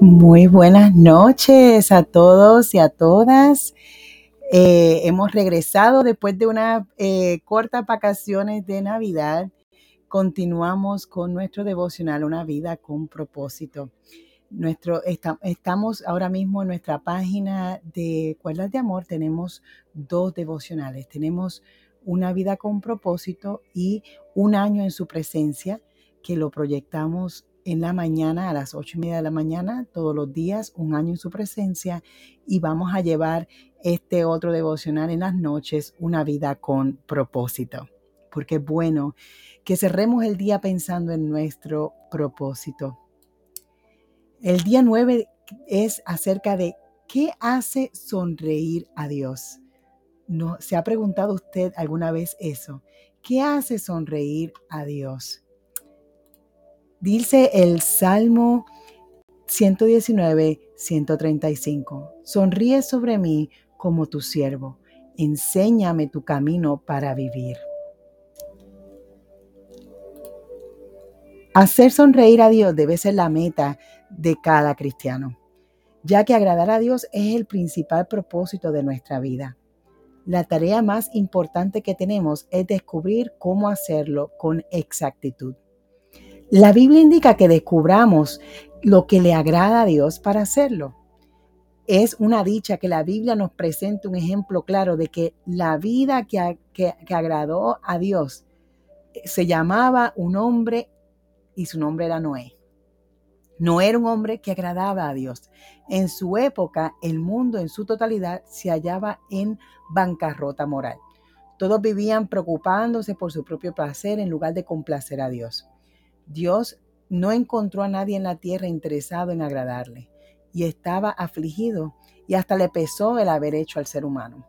Muy buenas noches a todos y a todas. Eh, hemos regresado después de unas eh, cortas vacaciones de Navidad. Continuamos con nuestro devocional, una vida con propósito. Nuestro, estamos ahora mismo en nuestra página de Cuerdas de Amor. Tenemos dos devocionales. Tenemos una vida con propósito y un año en su presencia que lo proyectamos en la mañana, a las ocho y media de la mañana, todos los días, un año en su presencia, y vamos a llevar este otro devocional en las noches, una vida con propósito. Porque es bueno que cerremos el día pensando en nuestro propósito. El día nueve es acerca de qué hace sonreír a Dios. ¿No, ¿Se ha preguntado usted alguna vez eso? ¿Qué hace sonreír a Dios? Dice el Salmo 119, 135. Sonríe sobre mí como tu siervo. Enséñame tu camino para vivir. Hacer sonreír a Dios debe ser la meta de cada cristiano, ya que agradar a Dios es el principal propósito de nuestra vida. La tarea más importante que tenemos es descubrir cómo hacerlo con exactitud. La Biblia indica que descubramos lo que le agrada a Dios para hacerlo. Es una dicha que la Biblia nos presente un ejemplo claro de que la vida que, que, agradó a Dios eh, se llamaba un hombre y su nombre era Noé. Noé era un hombre que agradaba a Dios. En su época, el mundo en su totalidad se hallaba en bancarrota moral. Todos vivían preocupándose por su propio placer en lugar de complacer a Dios. Dios no encontró a nadie en la tierra interesado en agradarle y estaba afligido y hasta le pesó el haber hecho al ser humano.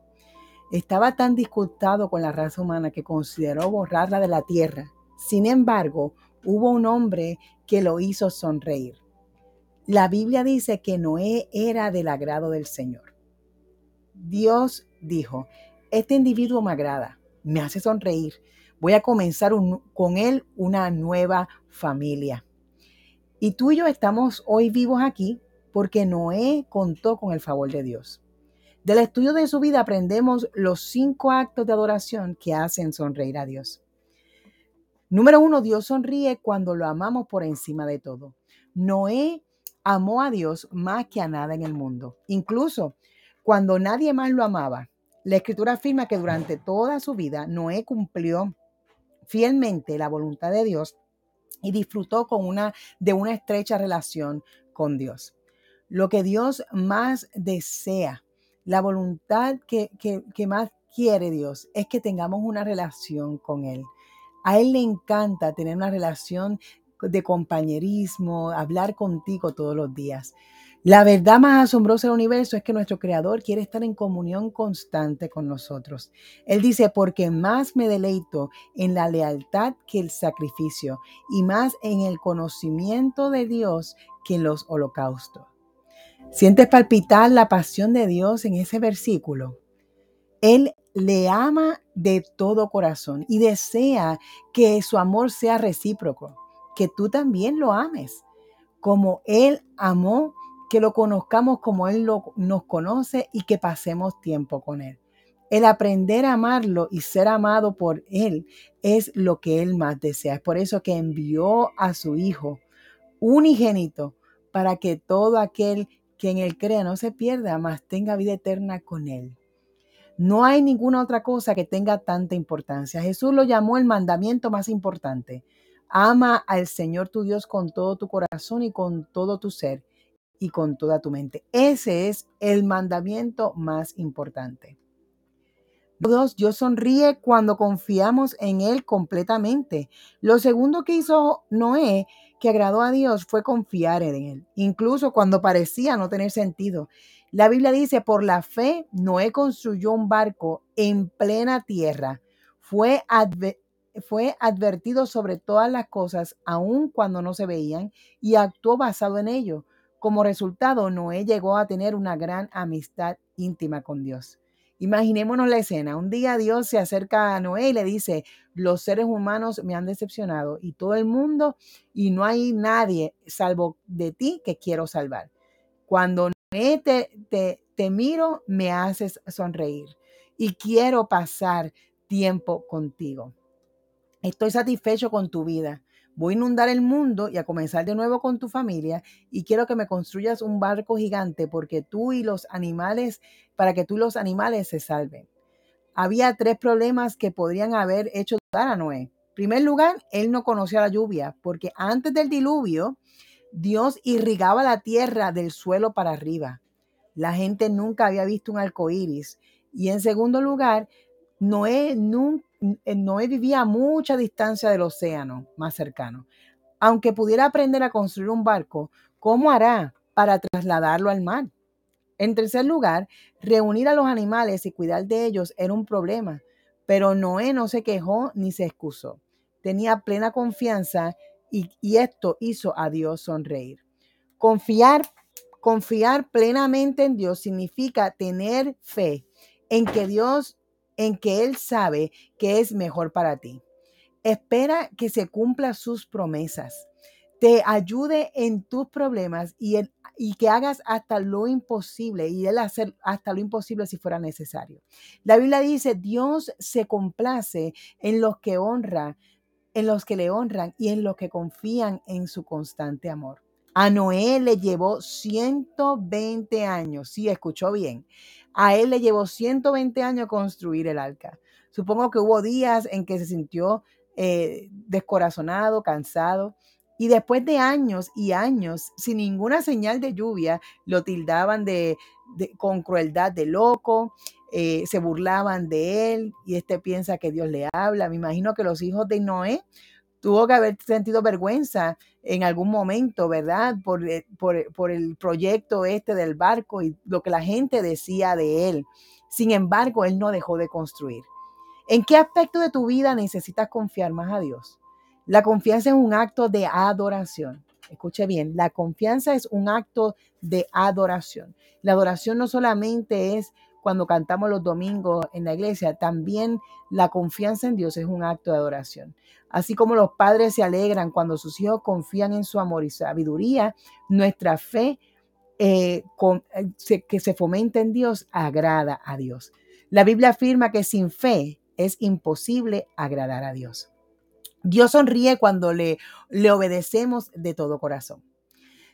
Estaba tan disgustado con la raza humana que consideró borrarla de la tierra. Sin embargo, hubo un hombre que lo hizo sonreír. La Biblia dice que Noé era del agrado del Señor. Dios dijo, este individuo me agrada, me hace sonreír, voy a comenzar con él una nueva familia. Y tú y yo estamos hoy vivos aquí porque Noé contó con el favor de Dios. Del estudio de su vida aprendemos los cinco actos de adoración que hacen sonreír a Dios. Número uno, Dios sonríe cuando lo amamos por encima de todo. Noé amó a Dios más que a nada en el mundo. Incluso cuando nadie más lo amaba, la escritura afirma que durante toda su vida Noé cumplió fielmente la voluntad de Dios y disfrutó con una, de una estrecha relación con Dios. Lo que Dios más desea, la voluntad que, que más quiere Dios es que tengamos una relación con Él. A Él le encanta tener una relación de compañerismo, hablar contigo todos los días. La verdad más asombrosa del universo es que nuestro Creador quiere estar en comunión constante con nosotros. Él dice, porque más me deleito en la lealtad que el sacrificio y más en el conocimiento de Dios que en los holocaustos. ¿Sientes palpitar la pasión de Dios en ese versículo? Él le ama de todo corazón y desea que su amor sea recíproco, que tú también lo ames, como Él amó que lo conozcamos como Él nos conoce y que pasemos tiempo con Él. El aprender a amarlo y ser amado por Él es lo que Él más desea. Es por eso que envió a su Hijo unigénito para que todo aquel que en Él crea no se pierda, mas tenga vida eterna con Él. No hay ninguna otra cosa que tenga tanta importancia. Jesús lo llamó el mandamiento más importante. Ama al Señor tu Dios con todo tu corazón y con todo tu ser y con toda tu mente. Ese es el mandamiento más importante. Dos, Dios sonríe cuando confiamos en Él completamente. Lo segundo que hizo Noé, que agradó a Dios, fue confiar en Él, incluso cuando parecía no tener sentido. La Biblia dice, por la fe, Noé construyó un barco en plena tierra. Fue, fue advertido sobre todas las cosas, aun cuando no se veían, y actuó basado en ello. Como resultado, Noé llegó a tener una gran amistad íntima con Dios. Imaginémonos la escena. Un día Dios se acerca a Noé y le dice, los seres humanos me han decepcionado y todo el mundo y no hay nadie salvo de ti que quiero salvar. Cuando Noé te, te, te miro, me haces sonreír y quiero pasar tiempo contigo. Estoy satisfecho con tu vida. Voy a inundar el mundo y a comenzar de nuevo con tu familia y quiero que me construyas un barco gigante porque tú y los animales, para que tú y los animales se salven. Había tres problemas que podrían haber hecho dudar a Noé. En primer lugar, él no conocía la lluvia porque antes del diluvio, Dios irrigaba la tierra del suelo para arriba. La gente nunca había visto un arco iris. Y en segundo lugar, Noé Noé vivía a mucha distancia del océano más cercano. Aunque pudiera aprender a construir un barco, ¿cómo hará para trasladarlo al mar? En tercer lugar, reunir a los animales y cuidar de ellos era un problema, pero Noé no se quejó ni se excusó. Tenía plena confianza y, y esto hizo a Dios sonreír. Confiar, confiar plenamente en Dios significa tener fe en que Dios en que Él sabe que es mejor para ti. Espera que se cumplan sus promesas, te ayude en tus problemas y, y que hagas hasta lo imposible y Él hacer hasta lo imposible si fuera necesario. La Biblia dice, Dios se complace en los que honra, en los que le honran y en los que confían en su constante amor. A Noé le llevó 120 años, sí, escuchó bien. A él le llevó 120 años construir el arca. Supongo que hubo días en que se sintió eh, descorazonado, cansado. Y después de años y años, sin ninguna señal de lluvia, lo tildaban de, con crueldad de loco, eh, se burlaban de él y este piensa que Dios le habla. Me imagino que los hijos de Noé tuvo que haber sentido vergüenza en algún momento, ¿verdad? Por, eh, por, por, el proyecto este del barco y lo que la gente decía de él. Sin embargo, él no dejó de construir. ¿En qué aspecto de tu vida necesitas confiar más a Dios? La confianza es un acto de adoración. Escuche bien, la confianza es un acto de adoración. La adoración no solamente es cuando cantamos los domingos en la iglesia, también la confianza en Dios es un acto de adoración. Así como los padres se alegran cuando sus hijos confían en su amor y sabiduría, nuestra fe eh, eh, que se fomenta en Dios agrada a Dios. La Biblia afirma que sin fe es imposible agradar a Dios. Dios sonríe cuando le, le obedecemos de todo corazón.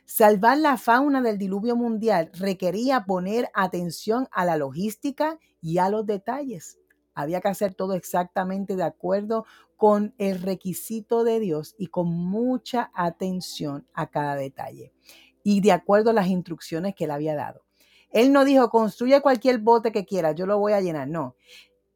Salvar la fauna del diluvio mundial requería poner atención a la logística y a los detalles. Había que hacer todo exactamente de acuerdo con el requisito de Dios y con mucha atención a cada detalle y de acuerdo a las instrucciones que él había dado. Él no dijo, construye cualquier bote que quiera, yo lo voy a llenar. No,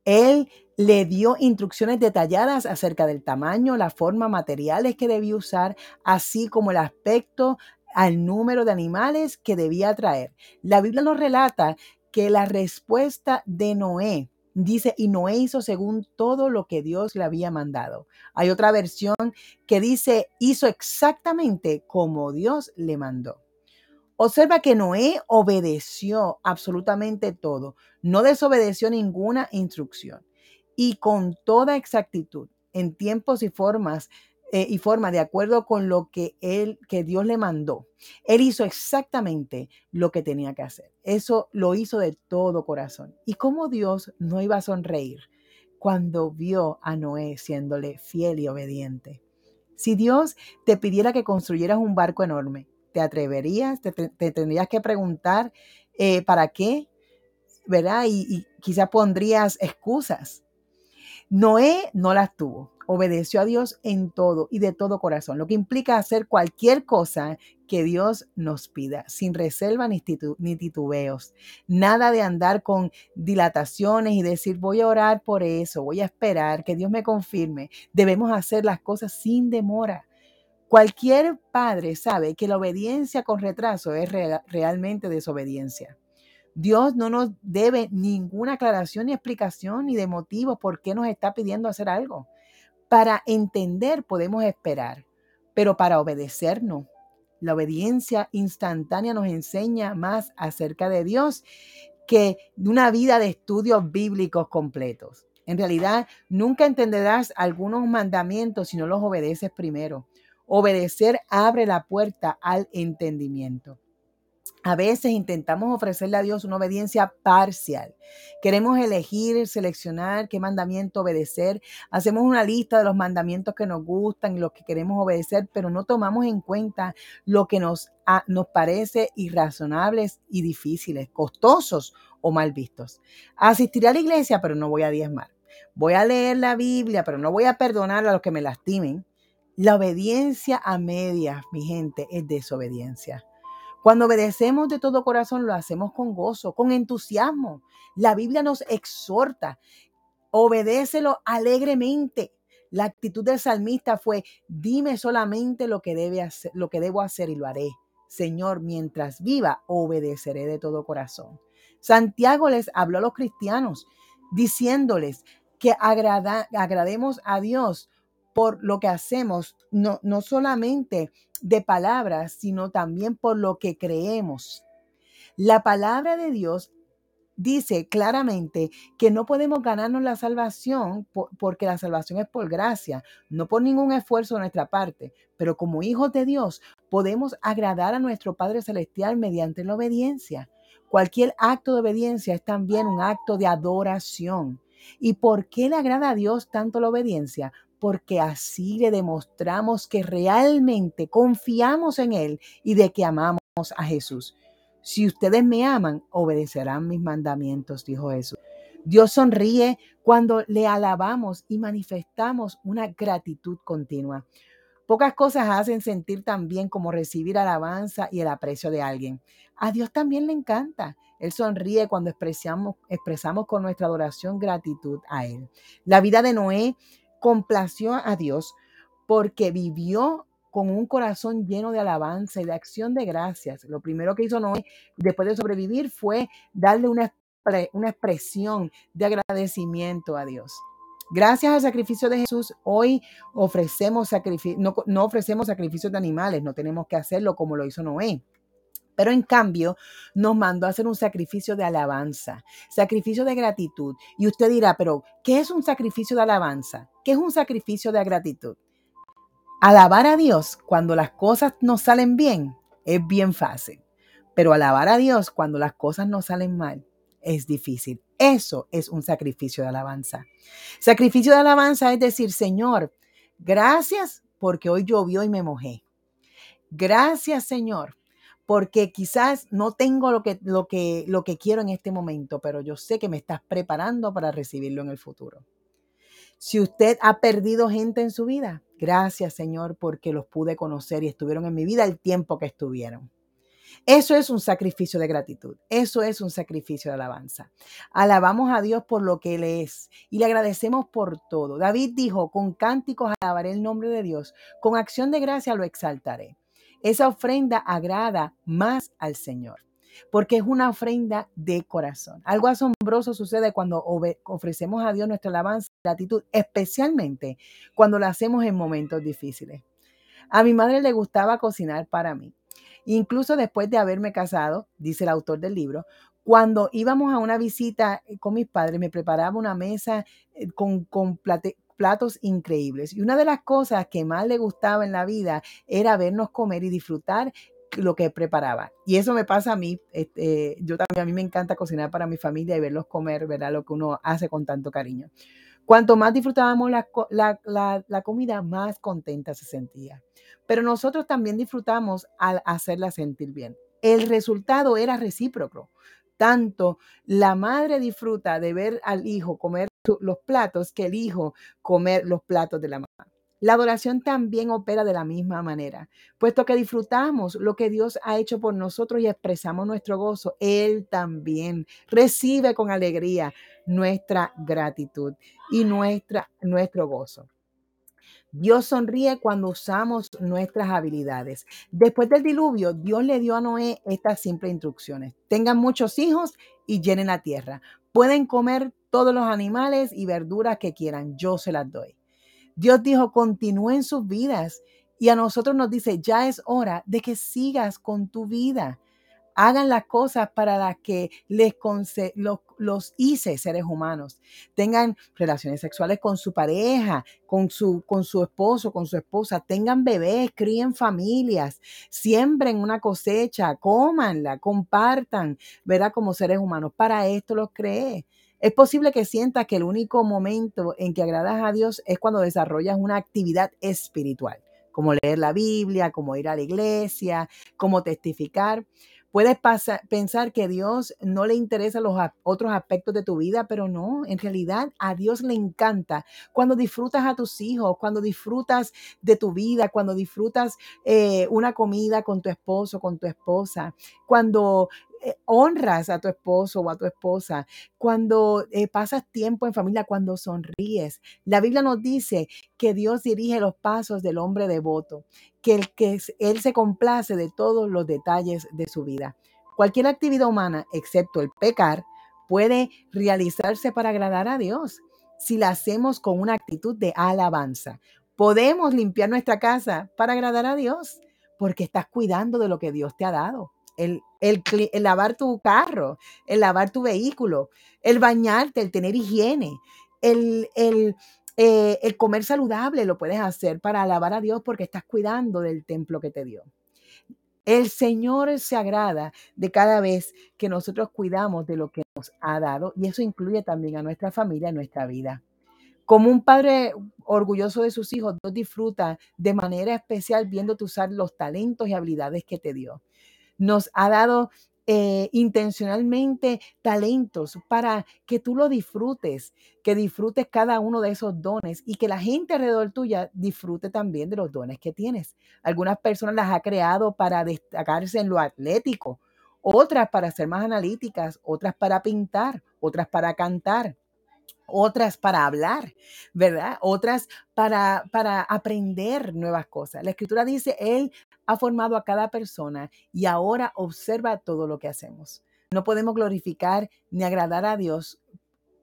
él le dio instrucciones detalladas acerca del tamaño, la forma, materiales que debía usar, así como el aspecto, al número de animales que debía traer. La Biblia nos relata que la respuesta de Noé dice, y Noé hizo según todo lo que Dios le había mandado. Hay otra versión que dice, hizo exactamente como Dios le mandó. Observa que Noé obedeció absolutamente todo, no desobedeció ninguna instrucción y con toda exactitud, en tiempos y formas eh, y forma de acuerdo con lo que él, que Dios le mandó. Él hizo exactamente lo que tenía que hacer. Eso lo hizo de todo corazón. ¿Y cómo Dios no iba a sonreír cuando vio a Noé siéndole fiel y obediente? Si Dios te pidiera que construyeras un barco enorme, ¿te atreverías? ¿Te, tendrías que preguntar eh, para qué? ¿Verdad? Y, y quizás pondrías excusas. Noé no las tuvo obedeció a Dios en todo y de todo corazón, lo que implica hacer cualquier cosa que Dios nos pida, sin reserva ni, titubeos. Nada de andar con dilataciones y decir voy a orar por eso, voy a esperar que Dios me confirme. Debemos hacer las cosas sin demora. Cualquier padre sabe que la obediencia con retraso es realmente desobediencia. Dios no nos debe ninguna aclaración ni explicación ni de motivo por qué nos está pidiendo hacer algo. Para entender podemos esperar, pero para obedecer no. La obediencia instantánea nos enseña más acerca de Dios que una vida de estudios bíblicos completos. En realidad, nunca entenderás algunos mandamientos si no los obedeces primero. Obedecer abre la puerta al entendimiento. A veces intentamos ofrecerle a Dios una obediencia parcial. Queremos elegir, seleccionar qué mandamiento obedecer. Hacemos una lista de los mandamientos que nos gustan y los que queremos obedecer, pero no tomamos en cuenta lo que nos, nos parece irrazonables y difíciles, costosos o mal vistos. Asistiré a la iglesia, pero no voy a diezmar. Voy a leer la Biblia, pero no voy a perdonar a los que me lastimen. La obediencia a medias, mi gente, es desobediencia. Cuando obedecemos de todo corazón, lo hacemos con gozo, con entusiasmo. La Biblia nos exhorta, obedécelo alegremente. La actitud del salmista fue, dime solamente lo que, debe hacer, lo que debo hacer y lo haré. Señor, mientras viva, obedeceré de todo corazón. Santiago les habló a los cristianos diciéndoles que agrademos a Dios por lo que hacemos, no, no solamente de palabras, sino también por lo que creemos. La palabra de Dios dice claramente que no podemos ganarnos la salvación porque la salvación es por gracia, no por ningún esfuerzo de nuestra parte, pero como hijos de Dios podemos agradar a nuestro Padre Celestial mediante la obediencia. Cualquier acto de obediencia es también un acto de adoración. ¿Y por qué le agrada a Dios tanto la obediencia? Porque así le demostramos que realmente confiamos en Él y de que amamos a Jesús. Si ustedes me aman, obedecerán mis mandamientos, dijo Jesús. Dios sonríe cuando le alabamos y manifestamos una gratitud continua. Pocas cosas hacen sentir tan bien como recibir alabanza y el aprecio de alguien. A Dios también le encanta. Él sonríe cuando expresamos, expresamos con nuestra adoración gratitud a Él. La vida de Noé complació a Dios porque vivió con un corazón lleno de alabanza y de acción de gracias. Lo primero que hizo Noé después de sobrevivir fue darle una, una expresión de agradecimiento a Dios. Gracias al sacrificio de Jesús, hoy ofrecemos no, no ofrecemos sacrificios de animales, no tenemos que hacerlo como lo hizo Noé. Pero en cambio nos mandó a hacer un sacrificio de alabanza, sacrificio de gratitud. Y usted dirá, pero ¿qué es un sacrificio de alabanza? ¿Qué es un sacrificio de gratitud? Alabar a Dios cuando las cosas no salen bien es bien fácil, pero alabar a Dios cuando las cosas no salen mal es difícil. Eso es un sacrificio de alabanza. Sacrificio de alabanza es decir, Señor, gracias porque hoy llovió y me mojé. Gracias, Señor, porque quizás no tengo lo que, lo, que, lo que quiero en este momento, pero yo sé que me estás preparando para recibirlo en el futuro. Si usted ha perdido gente en su vida, gracias Señor porque los pude conocer y estuvieron en mi vida el tiempo que estuvieron. Eso es un sacrificio de gratitud, eso es un sacrificio de alabanza. Alabamos a Dios por lo que Él es y le agradecemos por todo. David dijo, con cánticos alabaré el nombre de Dios, con acción de gracia lo exaltaré. Esa ofrenda agrada más al Señor, porque es una ofrenda de corazón. Algo asombroso sucede cuando ofrecemos a Dios nuestra alabanza y gratitud, especialmente cuando la hacemos en momentos difíciles. A mi madre le gustaba cocinar para mí. Incluso después de haberme casado, dice el autor del libro, cuando íbamos a una visita con mis padres, me preparaba una mesa eh, con, con platos increíbles. Y una de las cosas que más le gustaba en la vida era vernos comer y disfrutar lo que preparaba. Y eso me pasa a mí. Este, yo también, a mí me encanta cocinar para mi familia y verlos comer, ¿verdad? Lo que uno hace con tanto cariño. Cuanto más disfrutábamos la, la, la, comida, más contenta se sentía. Pero nosotros también disfrutamos al hacerla sentir bien. El resultado era recíproco. Tanto la madre disfruta de ver al hijo comer los platos que el hijo comer los platos de la mamá. La adoración también opera de la misma manera, puesto que disfrutamos lo que Dios ha hecho por nosotros y expresamos nuestro gozo, Él también recibe con alegría nuestra gratitud y nuestra, nuestro gozo. Dios sonríe cuando usamos nuestras habilidades. Después del diluvio, Dios le dio a Noé estas simples instrucciones. Tengan muchos hijos y llenen la tierra. Pueden comer todos los animales y verduras que quieran, yo se las doy. Dios dijo, continúen sus vidas y a nosotros nos dice, ya es hora de que sigas con tu vida. hagan las cosas para las que les los, los, hice seres humanos. Tengan relaciones sexuales con su pareja, con su, con su esposo, con su esposa. Tengan bebés, críen familias, siembren una cosecha, cómanla, compartan, ¿verdad? Como seres humanos. Para esto los creé. Es posible que sientas que el único momento en que agradas a Dios es cuando desarrollas una actividad espiritual, como leer la Biblia, como ir a la iglesia, como testificar. Puedes pensar que Dios no le interesan los otros aspectos de tu vida, pero no, en realidad a Dios le encanta cuando disfrutas a tus hijos, cuando disfrutas de tu vida, cuando disfrutas eh, una comida con tu esposo, con tu esposa, cuando eh, honras a tu esposo o a tu esposa, cuando eh, pasas tiempo en familia, cuando sonríes. La Biblia nos dice que Dios dirige los pasos del hombre devoto, que, el, que Él se complace de todos los detalles de su vida. Cualquier actividad humana, excepto el pecar, puede realizarse para agradar a Dios si la hacemos con una actitud de alabanza. Podemos limpiar nuestra casa para agradar a Dios porque estás cuidando de lo que Dios te ha dado el, lavar tu carro, el lavar tu vehículo, el bañarte, el tener higiene, el, eh, el comer saludable lo puedes hacer para alabar a Dios porque estás cuidando del templo que te dio. El Señor se agrada de cada vez que nosotros cuidamos de lo que nos ha dado y eso incluye también a nuestra familia, a nuestra vida. Como un padre orgulloso de sus hijos, Dios disfruta de manera especial viéndote usar los talentos y habilidades que te dio nos ha dado eh, intencionalmente talentos para que tú lo disfrutes, que disfrutes cada uno de esos dones y que la gente alrededor tuya disfrute también de los dones que tienes. Algunas personas las ha creado para destacarse en lo atlético, otras para ser más analíticas, otras para pintar, otras para cantar, otras para hablar, ¿verdad? Otras para, para aprender nuevas cosas. La escritura dice, Él ha formado a cada persona y ahora observa todo lo que hacemos. No podemos glorificar ni agradar a Dios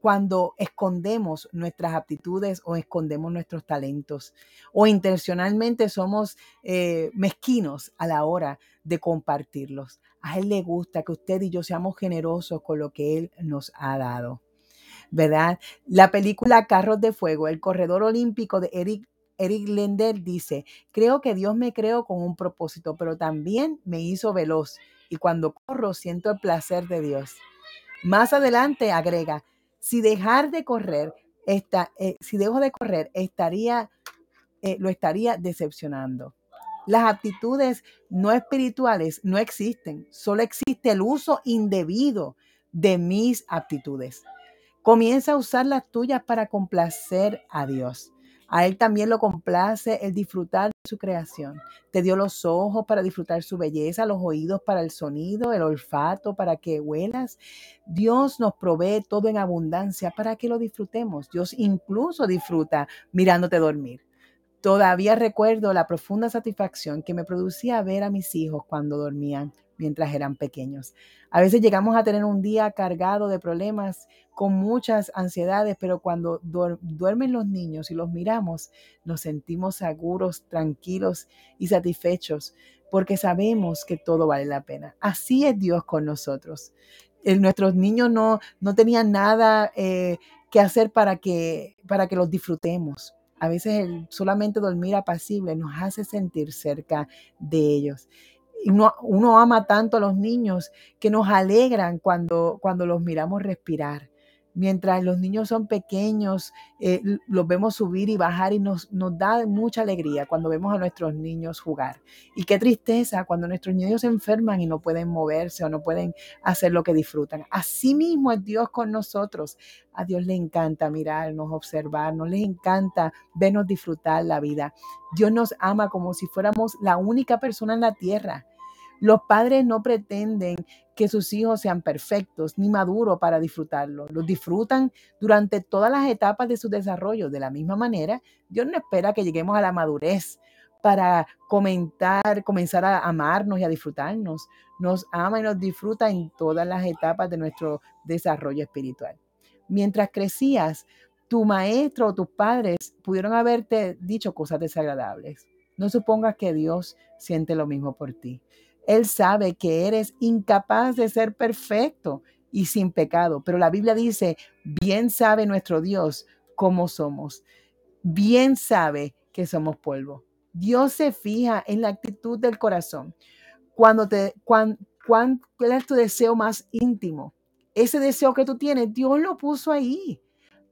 cuando escondemos nuestras aptitudes o escondemos nuestros talentos o intencionalmente somos eh, mezquinos a la hora de compartirlos. A Él le gusta que usted y yo seamos generosos con lo que Él nos ha dado. ¿verdad? La película Carros de Fuego, el corredor olímpico de Eric, Eric Lender dice, creo que Dios me creó con un propósito, pero también me hizo veloz y cuando corro siento el placer de Dios. Más adelante agrega, si dejar de correr, esta, eh, si dejo de correr, estaría, eh, lo estaría decepcionando. Las actitudes no espirituales no existen, solo existe el uso indebido de mis aptitudes. Comienza a usar las tuyas para complacer a Dios. A Él también lo complace el disfrutar de su creación. Te dio los ojos para disfrutar su belleza, los oídos para el sonido, el olfato para que huelas. Dios nos provee todo en abundancia para que lo disfrutemos. Dios incluso disfruta mirándote dormir. Todavía recuerdo la profunda satisfacción que me producía ver a mis hijos cuando dormían mientras eran pequeños. A veces llegamos a tener un día cargado de problemas, con muchas ansiedades, pero cuando duermen los niños y los miramos, nos sentimos seguros, tranquilos y satisfechos, porque sabemos que todo vale la pena. Así es Dios con nosotros. nuestros niños no, no tenían nada eh, que hacer para que, para que los disfrutemos. A veces solamente dormir apacible nos hace sentir cerca de ellos uno, ama tanto a los niños que nos alegran cuando, cuando los miramos respirar. Mientras los niños son pequeños, eh, los vemos subir y bajar y nos, nos da mucha alegría cuando vemos a nuestros niños jugar. Y qué tristeza cuando nuestros niños se enferman y no pueden moverse o no pueden hacer lo que disfrutan. Así mismo es Dios con nosotros. A Dios le encanta mirarnos, observarnos, le encanta vernos disfrutar la vida. Dios nos ama como si fuéramos la única persona en la tierra. Los padres no pretenden que sus hijos sean perfectos ni maduros para disfrutarlo. Los disfrutan durante todas las etapas de su desarrollo. De la misma manera, Dios no espera que lleguemos a la madurez para comentar, comenzar a amarnos y a disfrutarnos. Nos ama y nos disfruta en todas las etapas de nuestro desarrollo espiritual. Mientras crecías, tu maestro o tus padres pudieron haberte dicho cosas desagradables. No supongas que Dios siente lo mismo por ti. Él sabe que eres incapaz de ser perfecto y sin pecado. Pero la Biblia dice, bien sabe nuestro Dios cómo somos. Bien sabe que somos polvo. Dios se fija en la actitud del corazón. Cuando te, cuán, cuál es tu deseo más íntimo? Ese deseo que tú tienes, Dios lo puso ahí.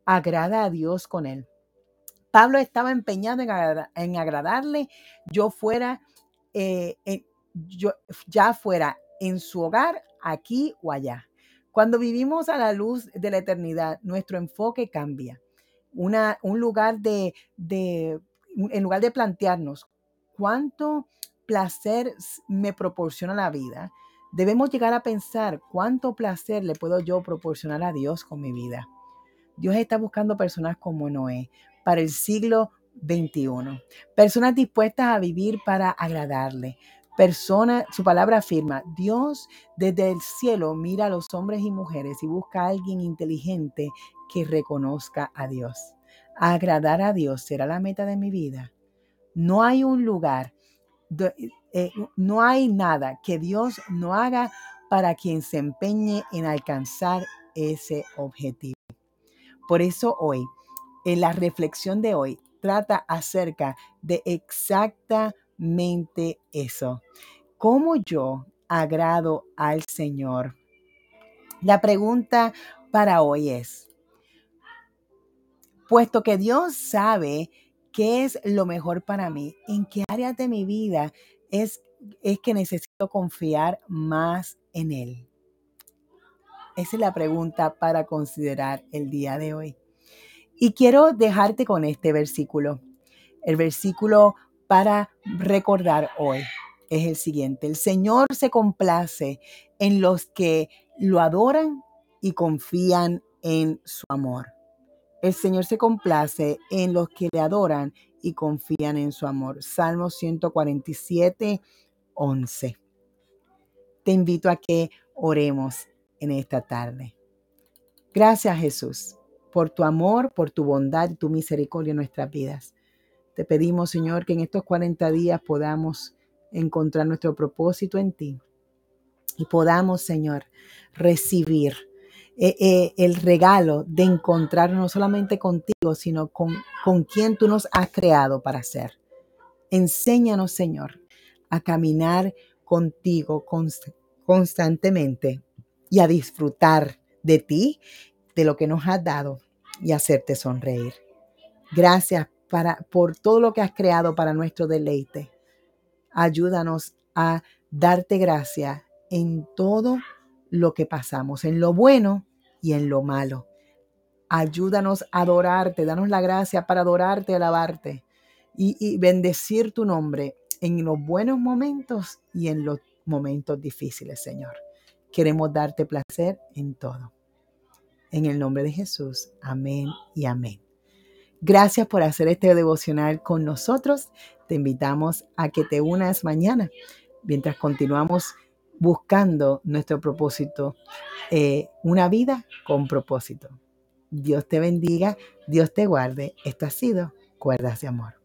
Agrada a Dios con él. Pablo estaba empeñado en, agradarle, yo fuera, eh, yo, ya fuera en su hogar, aquí o allá. Cuando vivimos a la luz de la eternidad, nuestro enfoque cambia. Una, un lugar de, de, en lugar de plantearnos cuánto placer me proporciona la vida, debemos llegar a pensar cuánto placer le puedo yo proporcionar a Dios con mi vida. Dios está buscando personas como Noé para el siglo XXI, personas dispuestas a vivir para agradarle, persona, su palabra afirma, Dios desde el cielo mira a los hombres y mujeres y busca a alguien inteligente que reconozca a Dios. Agradar a Dios será la meta de mi vida. No hay un lugar, eh, no hay nada que Dios no haga para quien se empeñe en alcanzar ese objetivo. Por eso hoy, en la reflexión de hoy, trata acerca de exactamente mente eso. ¿Cómo yo agrado al Señor? La pregunta para hoy es, puesto que Dios sabe qué es lo mejor para mí, en qué áreas de mi vida es, es que necesito confiar más en Él. Esa es la pregunta para considerar el día de hoy. Y quiero dejarte con este versículo. El versículo para recordar hoy es el siguiente. El Señor se complace en los que lo adoran y confían en su amor. El Señor se complace en los que le adoran y confían en su amor. Salmo 147, 11. Te invito a que oremos en esta tarde. Gracias Jesús por tu amor, por tu bondad y tu misericordia en nuestras vidas. Te pedimos, Señor, que en estos 40 días podamos encontrar nuestro propósito en ti y podamos, Señor, recibir eh, eh, el regalo de encontrarnos no solamente contigo, sino con, con quien tú nos has creado para ser. Enséñanos, Señor, a caminar contigo constantemente y a disfrutar de ti, de lo que nos has dado y hacerte sonreír. Gracias por todo lo que has creado para nuestro deleite. Ayúdanos a darte gracia en todo lo que pasamos, en lo bueno y en lo malo. Ayúdanos a adorarte, danos la gracia para adorarte, alabarte y bendecir tu nombre en los buenos momentos y en los momentos difíciles, Señor. Queremos darte placer en todo. En el nombre de Jesús, amén y amén. Gracias por hacer este devocional con nosotros. Te invitamos a que te unas mañana mientras continuamos buscando nuestro propósito, eh, una vida con propósito. Dios te bendiga, Dios te guarde. Esto ha sido Cuerdas de Amor.